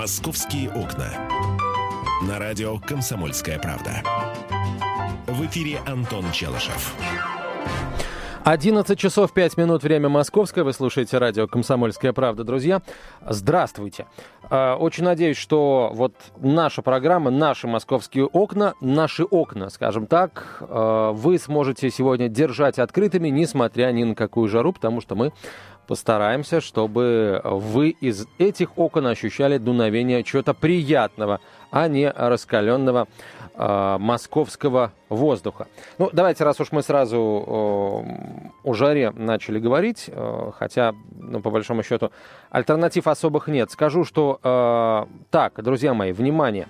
«Московские окна». На радио «Комсомольская правда». В эфире Антон Челышев. 11 часов 5 минут, время московское. Вы слушаете радио «Комсомольская правда». Друзья, здравствуйте. А, очень надеюсь, что вот наша программа, наши московские окна, наши окна, скажем так, а, вы сможете сегодня держать открытыми, несмотря ни на какую жару, потому что мы постараемся, чтобы вы из этих окон ощущали дуновение чего-то приятного, а не раскаленного э, московского воздуха. Ну, давайте, раз уж мы сразу э, о жаре начали говорить, э, хотя, ну, по большому счету, альтернатив особых нет. Скажу, что э, так, друзья мои, внимание.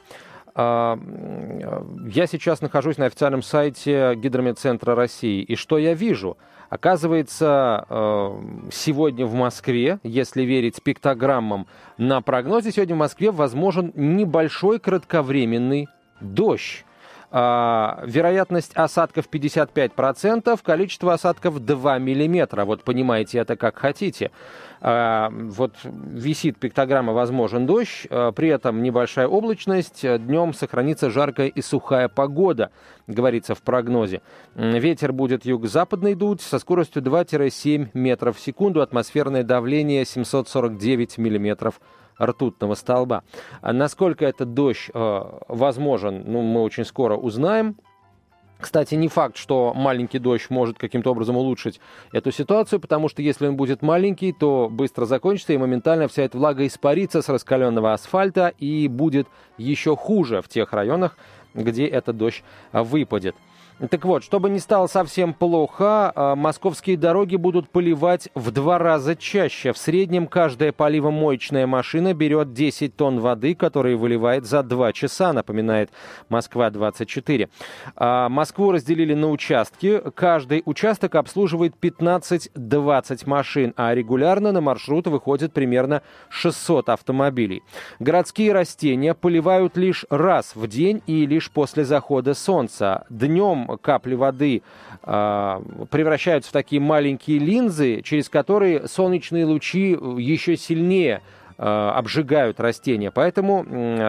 Я сейчас нахожусь на официальном сайте Гидрометцентра России. И что я вижу? Оказывается, э, сегодня в Москве, если верить пиктограммам на прогнозе, сегодня в Москве возможен небольшой кратковременный дождь. А, вероятность осадков 55%, количество осадков 2 миллиметра. Вот понимаете это как хотите. А, вот висит пиктограмма «Возможен дождь», а, при этом небольшая облачность, днем сохранится жаркая и сухая погода, говорится в прогнозе. Ветер будет юго-западный дуть со скоростью 2-7 метров в секунду, атмосферное давление 749 миллиметров ртутного столба. Насколько этот дождь э, возможен, ну, мы очень скоро узнаем. Кстати, не факт, что маленький дождь может каким-то образом улучшить эту ситуацию, потому что если он будет маленький, то быстро закончится и моментально вся эта влага испарится с раскаленного асфальта и будет еще хуже в тех районах, где этот дождь выпадет. Так вот, чтобы не стало совсем плохо, а, московские дороги будут поливать в два раза чаще. В среднем каждая поливомоечная машина берет 10 тонн воды, которые выливает за 2 часа, напоминает Москва-24. А, Москву разделили на участки. Каждый участок обслуживает 15-20 машин, а регулярно на маршрут выходит примерно 600 автомобилей. Городские растения поливают лишь раз в день и лишь после захода солнца. Днем капли воды э, превращаются в такие маленькие линзы, через которые солнечные лучи еще сильнее а, обжигают растения, поэтому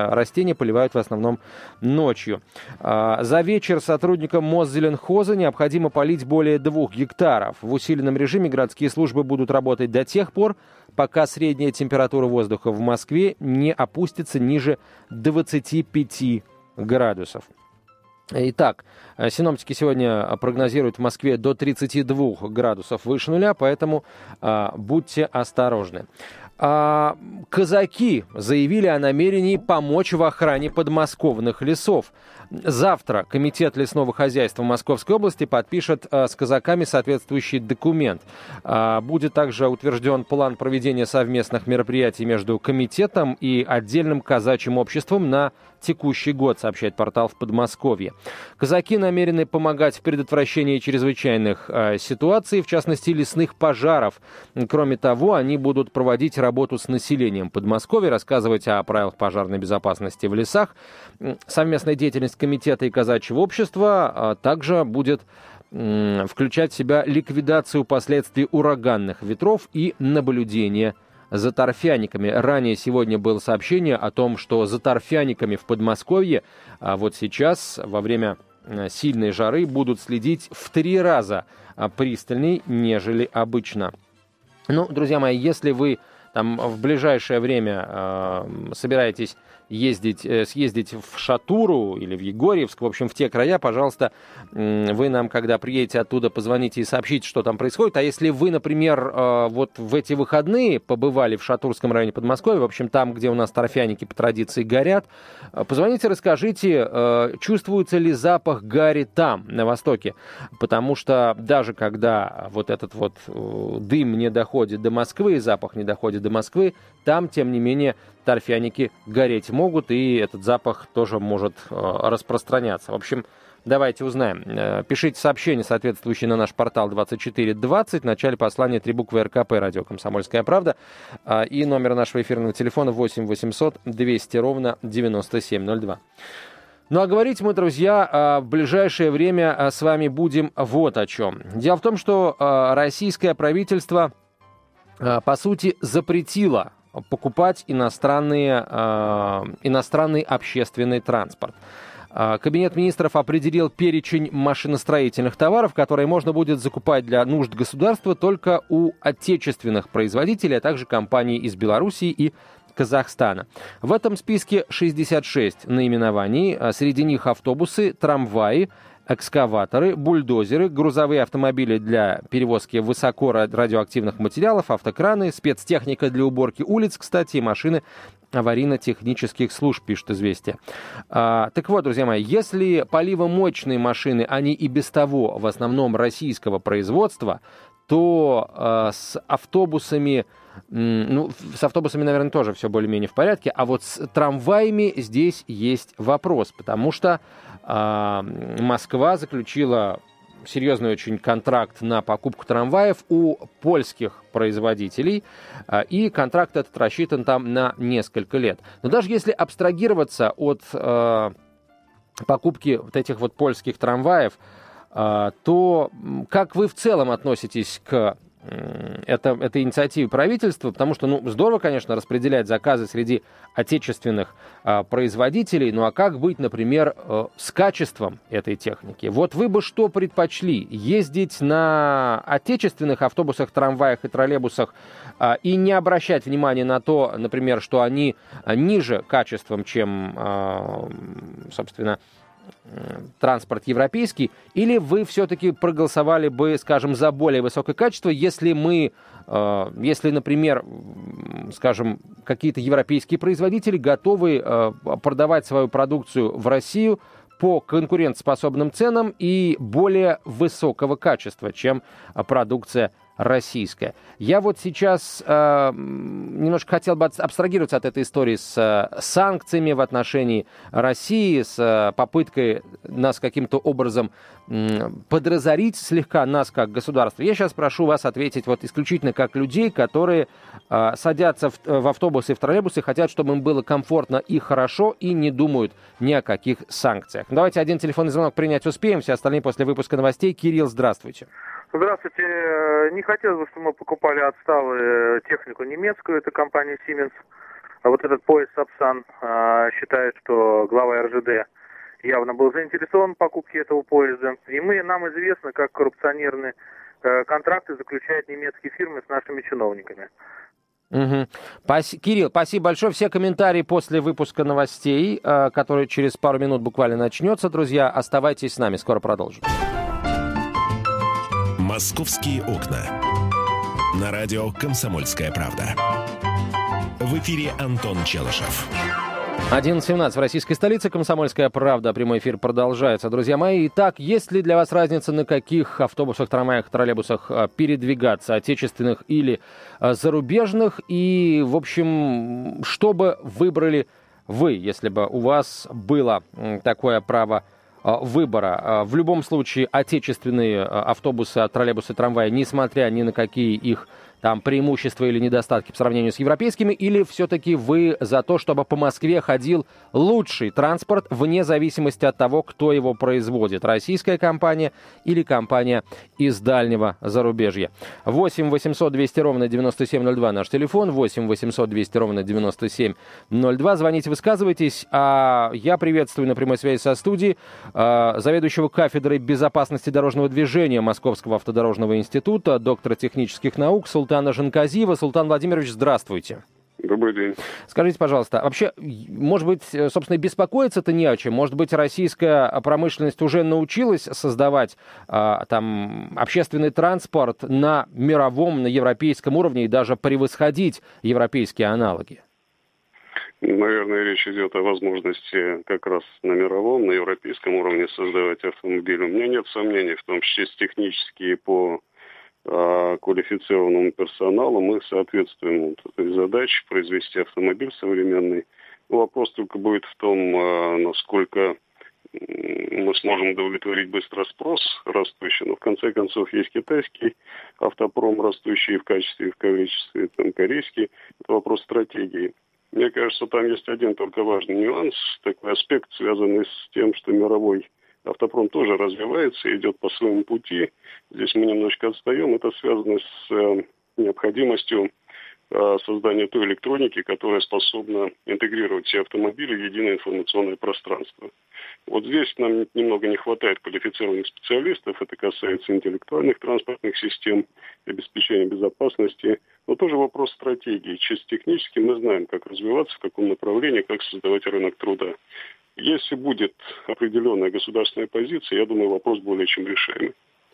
растения поливают в основном ночью. А, за вечер сотрудникам Мосзеленхоза необходимо полить более двух гектаров. В усиленном режиме городские службы будут работать до тех пор, пока средняя температура воздуха в Москве не опустится ниже 25 градусов. Итак, э, синоптики сегодня прогнозируют в Москве до 32 градусов выше нуля, поэтому а, будьте осторожны. А, казаки заявили о намерении помочь в охране подмосковных лесов. Завтра Комитет лесного хозяйства Московской области подпишет а, с казаками соответствующий документ. А, будет также утвержден план проведения совместных мероприятий между комитетом и отдельным казачьим обществом на текущий год, сообщает портал в Подмосковье. Казаки намерены помогать в предотвращении чрезвычайных э, ситуаций, в частности лесных пожаров. Кроме того, они будут проводить работу с населением Подмосковья, рассказывать о правилах пожарной безопасности в лесах. Совместная деятельность комитета и казачьего общества а, также будет включать в себя ликвидацию последствий ураганных ветров и наблюдение за торфяниками. Ранее сегодня было сообщение о том, что за торфяниками в Подмосковье а вот сейчас во время э, сильной жары будут следить в три раза а, пристальней, нежели обычно. Ну, друзья мои, если вы там в ближайшее время э, собираетесь ездить, э, съездить в Шатуру или в Егорьевск, в общем, в те края, пожалуйста, вы нам, когда приедете оттуда, позвоните и сообщите, что там происходит. А если вы, например, э, вот в эти выходные побывали в Шатурском районе Подмосковья, в общем, там, где у нас торфяники по традиции горят, э, позвоните, расскажите, чувствуется ли запах гари там, на востоке. Потому что даже когда вот этот вот дым не доходит до Москвы, запах не доходит до Москвы, там, тем не менее, торфяники гореть могут, и этот запах тоже может э, распространяться. В общем, давайте узнаем. Э, пишите сообщение, соответствующее на наш портал 2420, в начале послания три буквы РКП, радио «Комсомольская правда», э, и номер нашего эфирного телефона 8 800 200 ровно 9702. Ну а говорить мы, друзья, в ближайшее время с вами будем вот о чем. Дело в том, что российское правительство, по сути, запретило покупать иностранные, иностранный общественный транспорт. Кабинет министров определил перечень машиностроительных товаров, которые можно будет закупать для нужд государства только у отечественных производителей, а также компаний из Белоруссии и Казахстана. В этом списке 66 наименований, а среди них автобусы, трамваи, экскаваторы, бульдозеры, грузовые автомобили для перевозки высоко радиоактивных материалов, автокраны, спецтехника для уборки улиц, кстати, и машины аварийно-технических служб, пишет «Известия». А, так вот, друзья мои, если поливомочные машины, они и без того в основном российского производства, то а, с автобусами ну, с автобусами, наверное, тоже все более-менее в порядке, а вот с трамваями здесь есть вопрос, потому что э, Москва заключила серьезный очень контракт на покупку трамваев у польских производителей, э, и контракт этот рассчитан там на несколько лет. Но даже если абстрагироваться от э, покупки вот этих вот польских трамваев, э, то как вы в целом относитесь к это, это инициатива правительства, потому что, ну, здорово, конечно, распределять заказы среди отечественных а, производителей, ну а как быть, например, а, с качеством этой техники? Вот вы бы что предпочли? Ездить на отечественных автобусах, трамваях и троллейбусах а, и не обращать внимания на то, например, что они ниже качеством, чем, а, собственно, транспорт европейский, или вы все-таки проголосовали бы, скажем, за более высокое качество, если мы, э, если, например, скажем, какие-то европейские производители готовы э, продавать свою продукцию в Россию по конкурентоспособным ценам и более высокого качества, чем продукция российская. Я вот сейчас э, немножко хотел бы абстрагироваться от этой истории с э, санкциями в отношении России, с э, попыткой нас каким-то образом э, подразорить слегка нас как государство. Я сейчас прошу вас ответить вот исключительно как людей, которые э, садятся в, в автобусы и в троллейбусы, хотят, чтобы им было комфортно и хорошо, и не думают ни о каких санкциях. Давайте один телефонный звонок принять успеем, все остальные после выпуска новостей. Кирилл, здравствуйте. Здравствуйте. Э, не хотелось бы, чтобы мы покупали отсталую э, технику немецкую, это компания Siemens. А вот этот поезд Сапсан э, считает, что глава РЖД явно был заинтересован в покупке этого поезда. И мы, нам известно, как коррупционерные контракты заключают немецкие фирмы с нашими чиновниками. Угу. Пас... Кирилл, спасибо большое. Все комментарии после выпуска новостей, который через пару минут буквально начнется. Друзья, оставайтесь с нами, скоро продолжим. «Московские окна». На радио «Комсомольская правда». В эфире Антон Челышев. 11.17 в российской столице. Комсомольская правда. Прямой эфир продолжается. Друзья мои, итак, есть ли для вас разница, на каких автобусах, трамваях, троллейбусах а, передвигаться, отечественных или а, зарубежных? И, в общем, что бы выбрали вы, если бы у вас было такое право выбора. А, в любом случае, отечественные а, автобусы, троллейбусы, трамваи, несмотря ни на какие их там преимущества или недостатки по сравнению с европейскими, или все-таки вы за то, чтобы по Москве ходил лучший транспорт вне зависимости от того, кто его производит, российская компания или компания из дальнего зарубежья. 8 800 200 ровно 9702 наш телефон, 8 800 200 ровно 9702. Звоните, высказывайтесь. А я приветствую на прямой связи со студией а, заведующего кафедрой безопасности дорожного движения Московского автодорожного института, доктора технических наук Султан Султана Жанказиева. Султан Владимирович, здравствуйте. Добрый день. Скажите, пожалуйста, вообще, может быть, э, собственно, беспокоиться-то не о чем? Может быть, российская промышленность уже научилась создавать а, там общественный транспорт на мировом, на европейском уровне и даже превосходить европейские аналоги? Наверное, речь идет о возможности как раз на мировом, на европейском уровне создавать автомобили. У меня нет сомнений в том, что технически по а, квалифицированному персоналу мы соответствуем вот этой задаче произвести автомобиль современный. Вопрос только будет в том, а, насколько мы сможем удовлетворить быстро спрос растущий, но в конце концов есть китайский автопром, растущий в качестве и в количестве, там корейский. Это вопрос стратегии. Мне кажется, там есть один только важный нюанс, такой аспект, связанный с тем, что мировой автопром тоже развивается, идет по своему пути. Здесь мы немножко отстаем. Это связано с э, необходимостью э, создания той электроники, которая способна интегрировать все автомобили в единое информационное пространство. Вот здесь нам немного не хватает квалифицированных специалистов. Это касается интеллектуальных транспортных систем, обеспечения безопасности. Но тоже вопрос стратегии. Чисто технически мы знаем, как развиваться, в каком направлении, как создавать рынок труда. Если будет определенная государственная позиция, я думаю, вопрос более чем решаемый.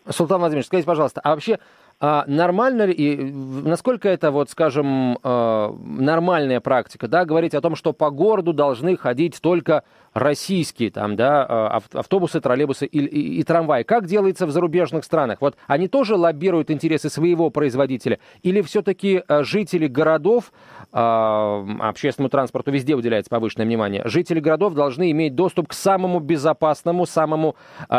Султан Владимирович, скажите, пожалуйста, а вообще а нормально ли, и насколько это, вот, скажем, а, нормальная практика, да, говорить о том, что по городу должны ходить только российские там, да, а, автобусы, троллейбусы и, и, и трамваи. Как делается в зарубежных странах? Вот они тоже лоббируют интересы своего производителя? Или все-таки а, жители городов, общественному транспорту везде уделяется повышенное внимание, жители городов должны иметь доступ к самому безопасному, самому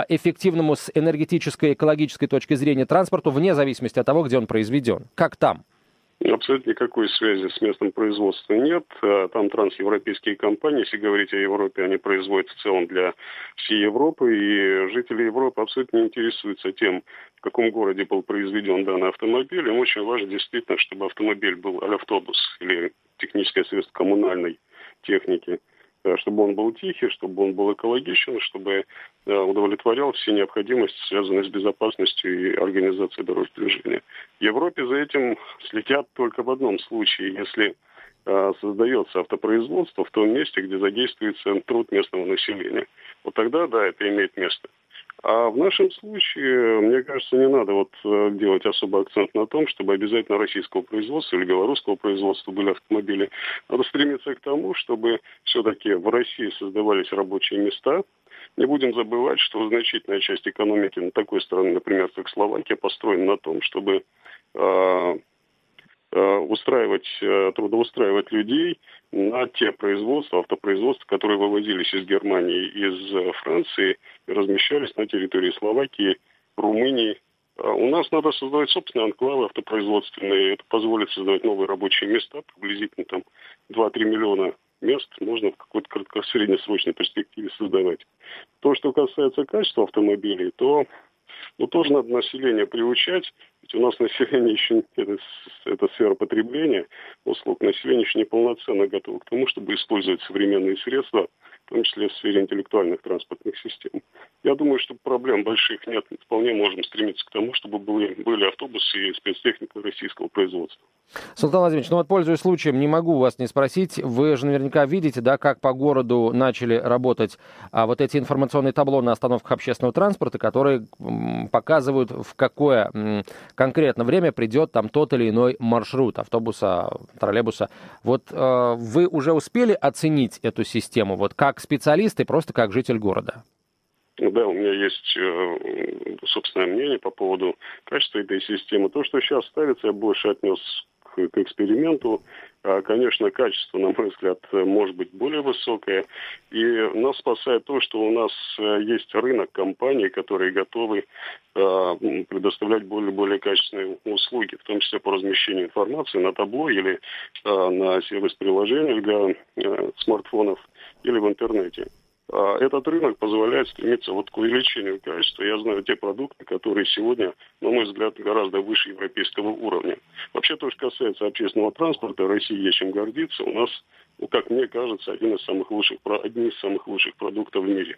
эффективному с энергетической, экологической точки зрения транспорту, вне зависимости от того, где он произведен? Как там? Абсолютно никакой связи с местом производства нет. А, там трансевропейские компании, если говорить о Европе, они производят в целом для всей Европы, и жители Европы абсолютно не интересуются тем, в каком городе был произведен данный автомобиль. Им очень важно действительно, чтобы автомобиль был автобус или техническое средство коммунальной техники – Э, чтобы он был тихий, чтобы он был экологичен, чтобы удовлетворял все необходимости, связанные с безопасностью и организацией дорожного движения. В Европе за этим следят только в одном случае, если э, создается автопроизводство в том месте, где задействуется труд местного населения. Вот тогда, да, это имеет место. А в нашем случае, мне кажется, не надо вот э, делать особый акцент на том, чтобы обязательно российского производства или белорусского производства были автомобили. Надо стремиться к тому, чтобы все-таки в России создавались рабочие места. Не будем забывать, что значительная часть экономики на такой стране, например, как Словакия, построена на том, чтобы Э, устраивать, э, трудоустраивать людей на те производства, автопроизводства, которые вывозились из Германии, из э, Франции и размещались на территории Словакии, Румынии. А у нас надо создавать собственные анклавы автопроизводственные. Это позволит создавать новые рабочие места, приблизительно там 2-3 миллиона мест можно в какой-то краткосреднесрочной перспективе создавать. То, что касается качества автомобилей, то ну, тоже надо население приучать. Ведь у нас население еще, это, это сфера потребления услуг, население еще не полноценно готово к тому, чтобы использовать современные средства, в том числе в сфере интеллектуальных транспортных систем. Я думаю, что проблем больших нет. Вполне можем стремиться к тому, чтобы были, были автобусы и спецтехника российского производства. Султан Владимирович, ну вот пользуясь случаем, не могу вас не спросить. Вы же наверняка видите, да, как по городу начали работать а, вот эти информационные табло на остановках общественного транспорта, которые показывают, в какое конкретно время придет там тот или иной маршрут автобуса, троллейбуса. Вот э, вы уже успели оценить эту систему, вот как специалист и просто как житель города? Да, у меня есть э, собственное мнение по поводу качества этой системы. То, что сейчас ставится, я больше отнес к, к эксперименту. А, конечно, качество, на мой взгляд, может быть более высокое. И нас спасает то, что у нас э, есть рынок компаний, которые готовы а, предоставлять более-более качественные услуги, в том числе по размещению информации на табло или на сервис-приложениях для э, смартфонов или в интернете. А, этот рынок позволяет стремиться вот к увеличению качества. Я знаю те продукты, которые сегодня, на мой взгляд, гораздо выше европейского уровня. Вообще, то, что касается общественного транспорта, Россия есть чем гордиться. У нас, ну, как мне кажется, один из самых лучших, одни из самых лучших продуктов в мире.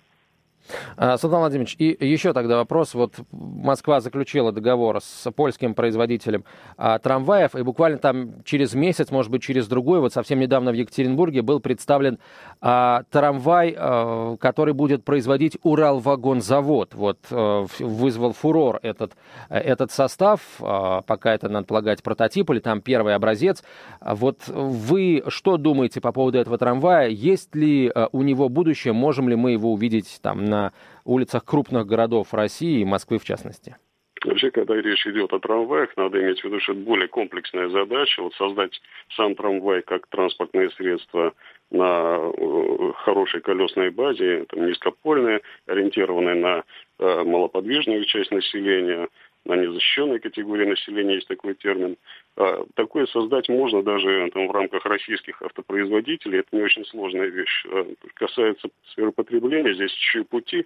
А, Султан Владимирович, и еще тогда вопрос. Вот Москва заключила договор с польским производителем а, трамваев, и буквально там через месяц, может быть, через другой, вот совсем недавно в Екатеринбурге был представлен а, трамвай, а, который будет производить Уралвагонзавод. Вот а, вызвал фурор этот, этот состав, а, пока это, надо полагать, прототип или там первый образец. Вот вы что думаете по поводу этого трамвая? Есть ли а, у него будущее? Можем ли мы его увидеть там на улицах крупных городов России и Москвы в частности? Вообще, когда речь идет о трамваях, надо иметь в виду, что это более комплексная задача. Вот создать сам трамвай как транспортное средство на э, хорошей колесной базе, там, низкопольное, ориентированное на э, малоподвижную часть населения, на незащищенной категории населения есть такой термин. А, такое создать можно даже там, в рамках российских автопроизводителей. Это не очень сложная вещь. А, касается сферы потребления, здесь еще пути.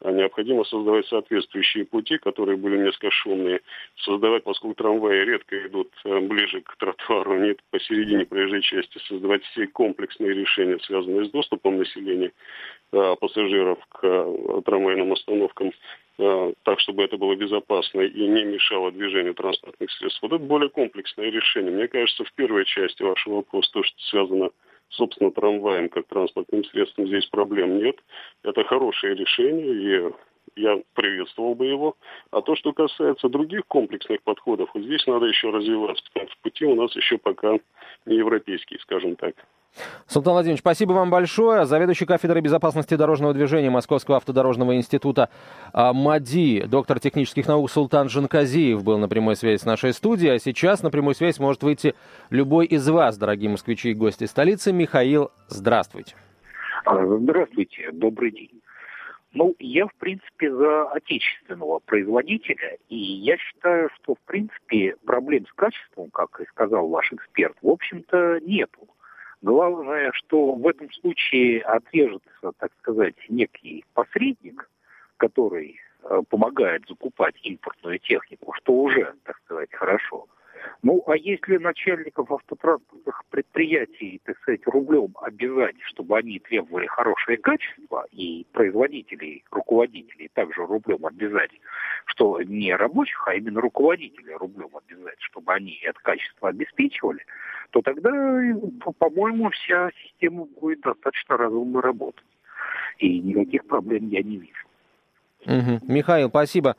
А, необходимо создавать соответствующие пути, которые были несколько шумные. Создавать, поскольку трамваи редко идут ближе к тротуару, нет посередине проезжей части, создавать все комплексные решения, связанные с доступом населения пассажиров к трамвайным остановкам Э, так, чтобы это было безопасно и не мешало движению транспортных средств. Вот это более комплексное решение. Мне кажется, в первой части вашего вопроса, то, что связано собственно, трамваем как транспортным средством, здесь проблем нет. Это хорошее решение, и я приветствовал бы его. А то, что касается других комплексных подходов, вот здесь надо еще развиваться, что пути у нас еще пока не европейские, скажем так. Султан Владимирович, спасибо вам большое. Заведующий кафедрой безопасности дорожного движения Московского автодорожного института а, МАДИ, доктор технических наук Султан Жанказиев был на прямой связи с нашей студией. А сейчас на прямую связь может выйти любой из вас, дорогие москвичи и гости столицы. Михаил, здравствуйте. А, здравствуйте, добрый день. Ну, я, в принципе, за отечественного производителя, и я считаю, что, в принципе, проблем с качеством, как и сказал ваш эксперт, в общем-то, нету. Главное, что в этом случае отрежется, так сказать, некий посредник, который э, помогает закупать импортную технику, что уже, так сказать, хорошо. Ну, а если начальников автотранспортных предприятий, так сказать, рублем обязать, чтобы они требовали хорошее качество, и производителей, руководителей также рублем обязать, что не рабочих, а именно руководителей рублем обязать, чтобы они это качество обеспечивали, то тогда, по-моему, вся система будет достаточно разумно работать. И никаких проблем я не вижу. Угу. Михаил, спасибо.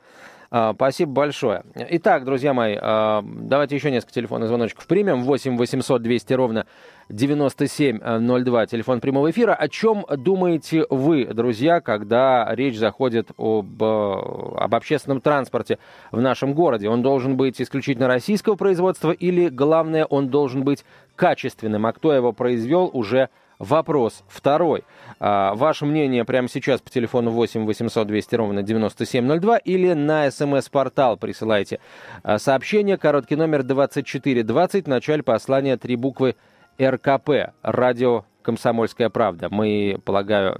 А, спасибо большое. Итак, друзья мои, а, давайте еще несколько телефонных звоночков примем. 8 800 200 ровно 9702, телефон прямого эфира. О чем думаете вы, друзья, когда речь заходит об, об общественном транспорте в нашем городе? Он должен быть исключительно российского производства или, главное, он должен быть качественным? А кто его произвел, уже Вопрос второй. А, ваше мнение прямо сейчас по телефону 8 800 200 ровно 9702 или на смс-портал присылайте а, сообщение, короткий номер 2420, в начале послания три буквы РКП, радио «Комсомольская правда». Мы, полагаю,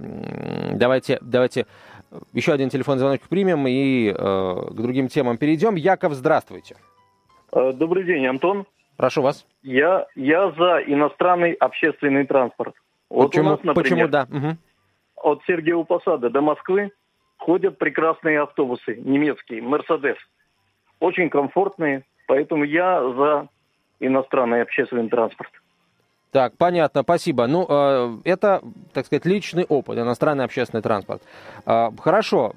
давайте, давайте еще один телефон звоночек примем и э, к другим темам перейдем. Яков, здравствуйте. Э, добрый день, Антон. Прошу вас. Я, я за иностранный общественный транспорт. Вот почему, нас, например, почему да? Угу. От Сергеева Посада до Москвы ходят прекрасные автобусы, немецкие, Мерседес. Очень комфортные, поэтому я за иностранный общественный транспорт. Так, понятно, спасибо. Ну, э, это, так сказать, личный опыт, иностранный общественный транспорт. Э, хорошо.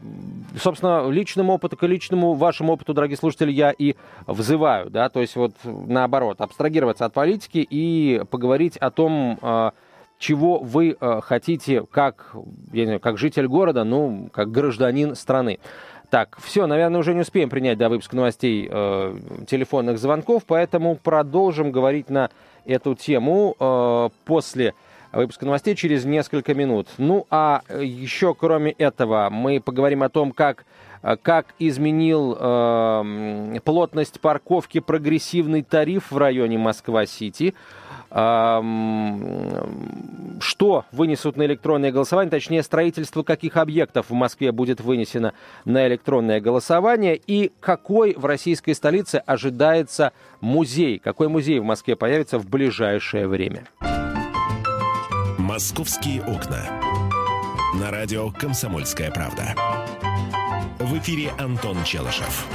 Собственно, личному опыту к личному вашему опыту, дорогие слушатели, я и взываю, да, то есть вот наоборот, абстрагироваться от политики и поговорить о том, э, чего вы э, хотите как, я не знаю, как житель города, ну, как гражданин страны. Так, все, наверное, уже не успеем принять до выпуска новостей э, телефонных звонков, поэтому продолжим говорить на эту тему э, после выпуска новостей через несколько минут. Ну, а еще кроме этого мы поговорим о том, как э, как изменил э, плотность парковки прогрессивный тариф в районе Москва-Сити что вынесут на электронное голосование, точнее, строительство каких объектов в Москве будет вынесено на электронное голосование и какой в российской столице ожидается музей, какой музей в Москве появится в ближайшее время. «Московские окна». На радио «Комсомольская правда». В эфире Антон Челышев.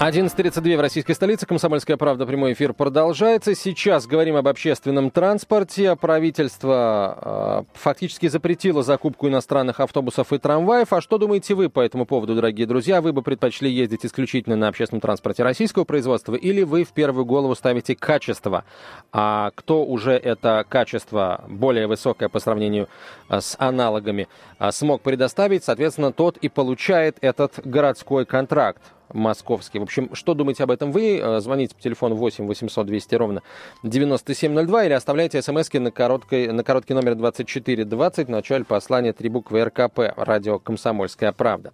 11.32 в российской столице. Комсомольская правда. Прямой эфир продолжается. Сейчас говорим об общественном транспорте. Правительство э, фактически запретило закупку иностранных автобусов и трамваев. А что думаете вы по этому поводу, дорогие друзья? Вы бы предпочли ездить исключительно на общественном транспорте российского производства или вы в первую голову ставите качество? А кто уже это качество более высокое по сравнению а, с аналогами а, смог предоставить, соответственно, тот и получает этот городской контракт московский. общем, что думаете об этом вы? Э, звоните по телефону 8 800 200 ровно 9702 или оставляйте смс на, короткой, на короткий номер 2420 в начале послания три буквы РКП, радио «Комсомольская правда».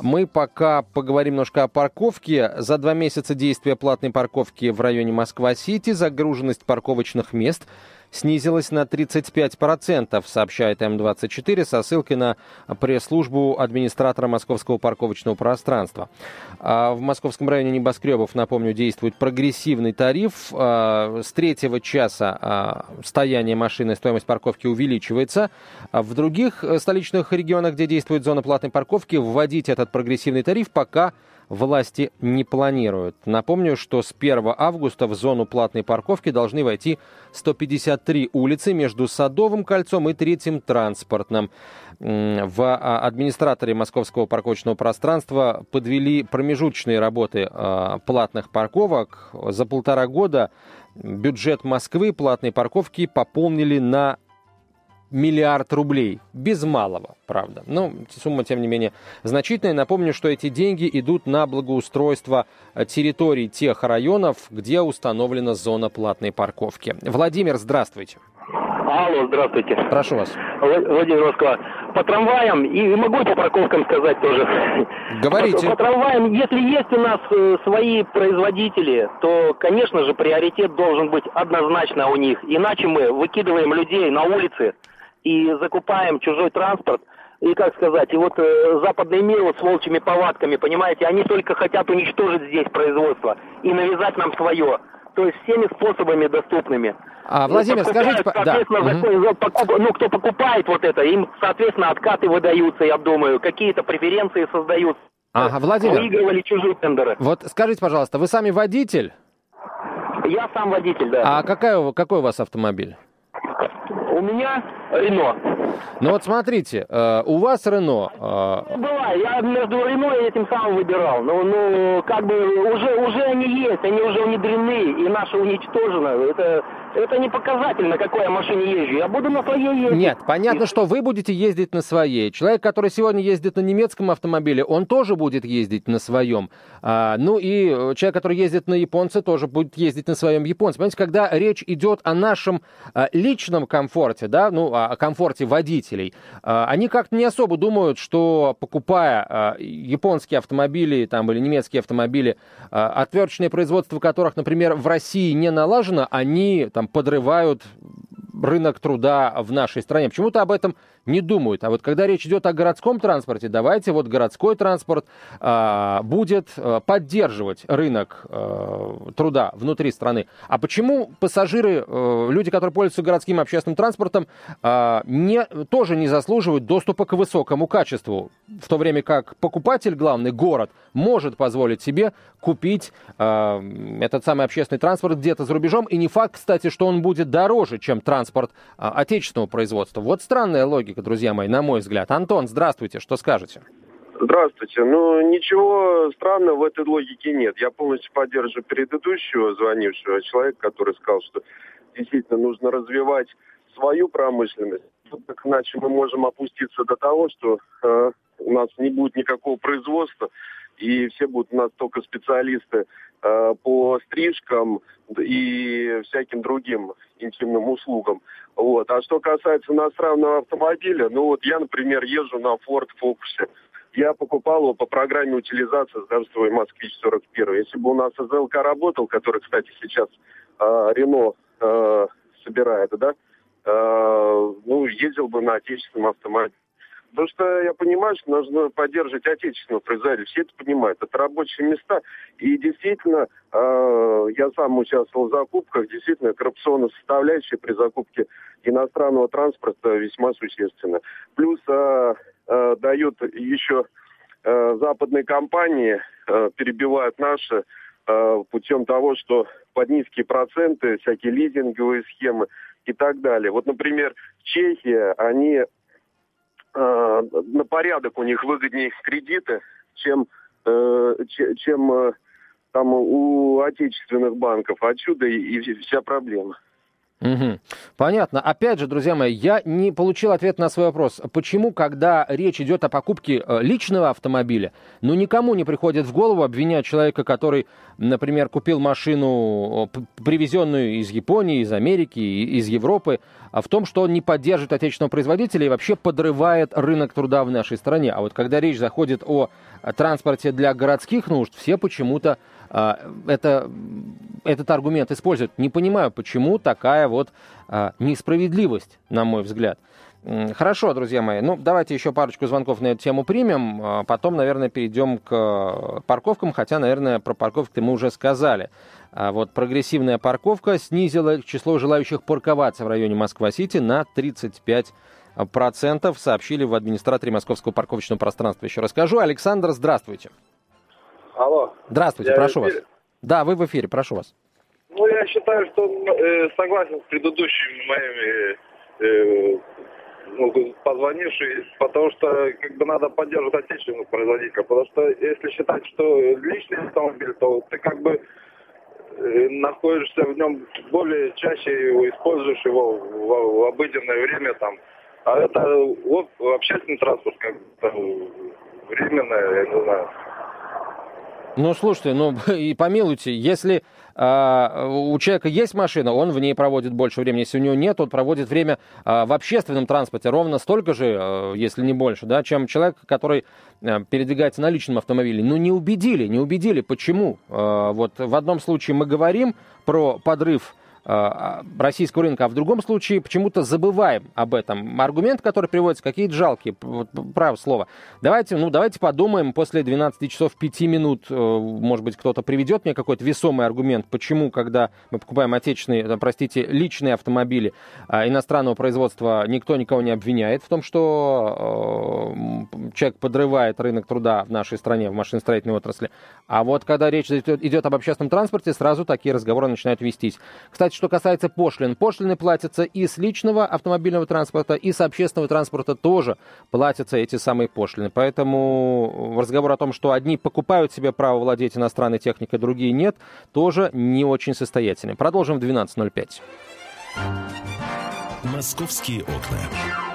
Мы пока поговорим немножко о парковке. За два месяца действия платной парковки в районе Москва-Сити загруженность парковочных мест – снизилась на 35%, сообщает М24 со ссылкой на пресс-службу администратора московского парковочного пространства. А в московском районе небоскребов, напомню, действует прогрессивный тариф. А, с третьего часа а, стояния машины стоимость парковки увеличивается. В других столичных регионах, где действует зона платной парковки, вводить этот прогрессивный тариф пока власти не планируют. Напомню, что с 1 августа в зону платной парковки должны войти 153 улицы между Садовым кольцом и Третьим транспортным. В а, администраторе московского парковочного пространства подвели промежуточные работы а, платных парковок. За полтора года бюджет Москвы платной парковки пополнили на миллиард рублей. Без малого, правда. Но сумма, тем не менее, значительная. Напомню, что эти деньги идут на благоустройство территорий тех районов, где установлена зона платной парковки. Владимир, здравствуйте. Алло, здравствуйте. Прошу вас. Владимир Москва. По трамваям, и могу по парковкам сказать тоже. Говорите. По, по трамваям, если есть у нас э, свои производители, то, конечно же, приоритет должен быть однозначно у них. Иначе мы выкидываем людей на улицы, и закупаем чужой транспорт, и, как сказать, и вот э, западный мир вот с волчьими повадками, понимаете, они только хотят уничтожить здесь производство и навязать нам свое. То есть всеми способами доступными. А, Владимир, скажите... Соответственно, да. закон, покуп, ну, кто покупает вот это, им, соответственно, откаты выдаются, я думаю, какие-то преференции создают. Ага, Владимир. Выигрывали чужие тендеры. Вот скажите, пожалуйста, вы сами водитель? Я сам водитель, да. А какая, какой у вас автомобиль? У меня Рено. Ну вот смотрите, э, у вас Рено. Э... Была, я между Рено и этим самым выбирал. Ну, ну, как бы уже, уже они есть, они уже внедрены, и наши уничтожены. Это это не показатель, на какой я машине езжу. Я буду на своей ездить. Нет, понятно, что вы будете ездить на своей. Человек, который сегодня ездит на немецком автомобиле, он тоже будет ездить на своем. А, ну и человек, который ездит на японце, тоже будет ездить на своем японце. Понимаете, когда речь идет о нашем а, личном комфорте, да, ну, о комфорте водителей, а, они как-то не особо думают, что покупая а, японские автомобили там, или немецкие автомобили, а, отверточное производство которых, например, в России не налажено, они там подрывают рынок труда в нашей стране. Почему-то об этом не думают. А вот когда речь идет о городском транспорте, давайте вот городской транспорт а, будет а, поддерживать рынок а, труда внутри страны. А почему пассажиры, а, люди, которые пользуются городским общественным транспортом, а, не, тоже не заслуживают доступа к высокому качеству, в то время как покупатель, главный город, может позволить себе купить а, этот самый общественный транспорт где-то за рубежом, и не факт, кстати, что он будет дороже, чем транспорт а, отечественного производства. Вот странная логика друзья мои, на мой взгляд. Антон, здравствуйте, что скажете? Здравствуйте. Ну, ничего странного в этой логике нет. Я полностью поддерживаю предыдущего звонившего человека, который сказал, что действительно нужно развивать свою промышленность. Так иначе мы можем опуститься до того, что э, у нас не будет никакого производства, и все будут у нас только специалисты э, по стрижкам и всяким другим интимным услугам. Вот. А что касается иностранного автомобиля, ну вот я, например, езжу на Ford Focus. Я покупал его по программе утилизации с свой Москвич 41. Если бы у нас СЛК работал, который, кстати, сейчас э, Рено э, собирает, да, э, ну, ездил бы на отечественном автомобиле. Потому что я понимаю, что нужно поддерживать отечественного производителя. Все это понимают. Это рабочие места. И действительно, э, я сам участвовал в закупках. Действительно, коррупционная составляющая при закупке иностранного транспорта весьма существенна. Плюс э, э, дают еще э, западные компании, э, перебивают наши э, путем того, что под низкие проценты, всякие лизинговые схемы и так далее. Вот, например, Чехия, они Э, на порядок у них выгоднее кредиты, чем, э, чем э, там у отечественных банков. Отсюда и, и вся проблема. Угу. Понятно. Опять же, друзья мои, я не получил ответ на свой вопрос. Почему, когда речь идет о покупке э, личного автомобиля, ну никому не приходит в голову обвинять человека, который, например, купил машину, привезенную из Японии, из Америки, из Европы, а в том, что он не поддерживает отечественного производителя и вообще подрывает рынок труда в нашей стране. А вот когда речь заходит о транспорте для городских нужд, все почему-то это, этот аргумент используют. Не понимаю, почему такая вот а, несправедливость, на мой взгляд. Хорошо, друзья мои. Ну, давайте еще парочку звонков на эту тему примем. А потом, наверное, перейдем к парковкам. Хотя, наверное, про парковки мы уже сказали. А вот прогрессивная парковка снизила число желающих парковаться в районе Москва-Сити на 35 процентов, сообщили в администраторе московского парковочного пространства. Еще расскажу. Александр, здравствуйте. Алло. Здравствуйте, я прошу вас. Да, вы в эфире, прошу вас. Ну, я считаю, что э, согласен с предыдущими моими э, ну, позвонивший, потому что как бы надо поддерживать отечественных производителей. Потому что если считать, что личный автомобиль, то ты как бы э, находишься в нем более чаще используешь его в, в, в обыденное время там. А это вот, общественный транспорт как бы временное, я не знаю. Ну, слушайте, ну и помилуйте, если э, у человека есть машина, он в ней проводит больше времени. Если у него нет, он проводит время э, в общественном транспорте ровно столько же, э, если не больше, да, чем человек, который э, передвигается на личном автомобиле. Ну, не убедили, не убедили. Почему? Э, вот в одном случае мы говорим про подрыв российского рынка, а в другом случае почему-то забываем об этом. Аргумент, который приводится, какие-то жалкие, право слово. Давайте, ну, давайте подумаем после 12 часов 5 минут, э, может быть, кто-то приведет мне какой-то весомый аргумент, почему, когда мы покупаем отечественные, э, простите, личные автомобили иностранного производства, никто никого не обвиняет в том, что человек подрывает рынок труда в нашей стране, в машиностроительной отрасли. А вот когда речь идет об общественном транспорте, сразу такие разговоры начинают вестись. Кстати, что касается пошлин, пошлины платятся и с личного автомобильного транспорта, и с общественного транспорта тоже платятся эти самые пошлины. Поэтому разговор о том, что одни покупают себе право владеть иностранной техникой, другие нет, тоже не очень состоятельный. Продолжим в 12.05. Московские окна.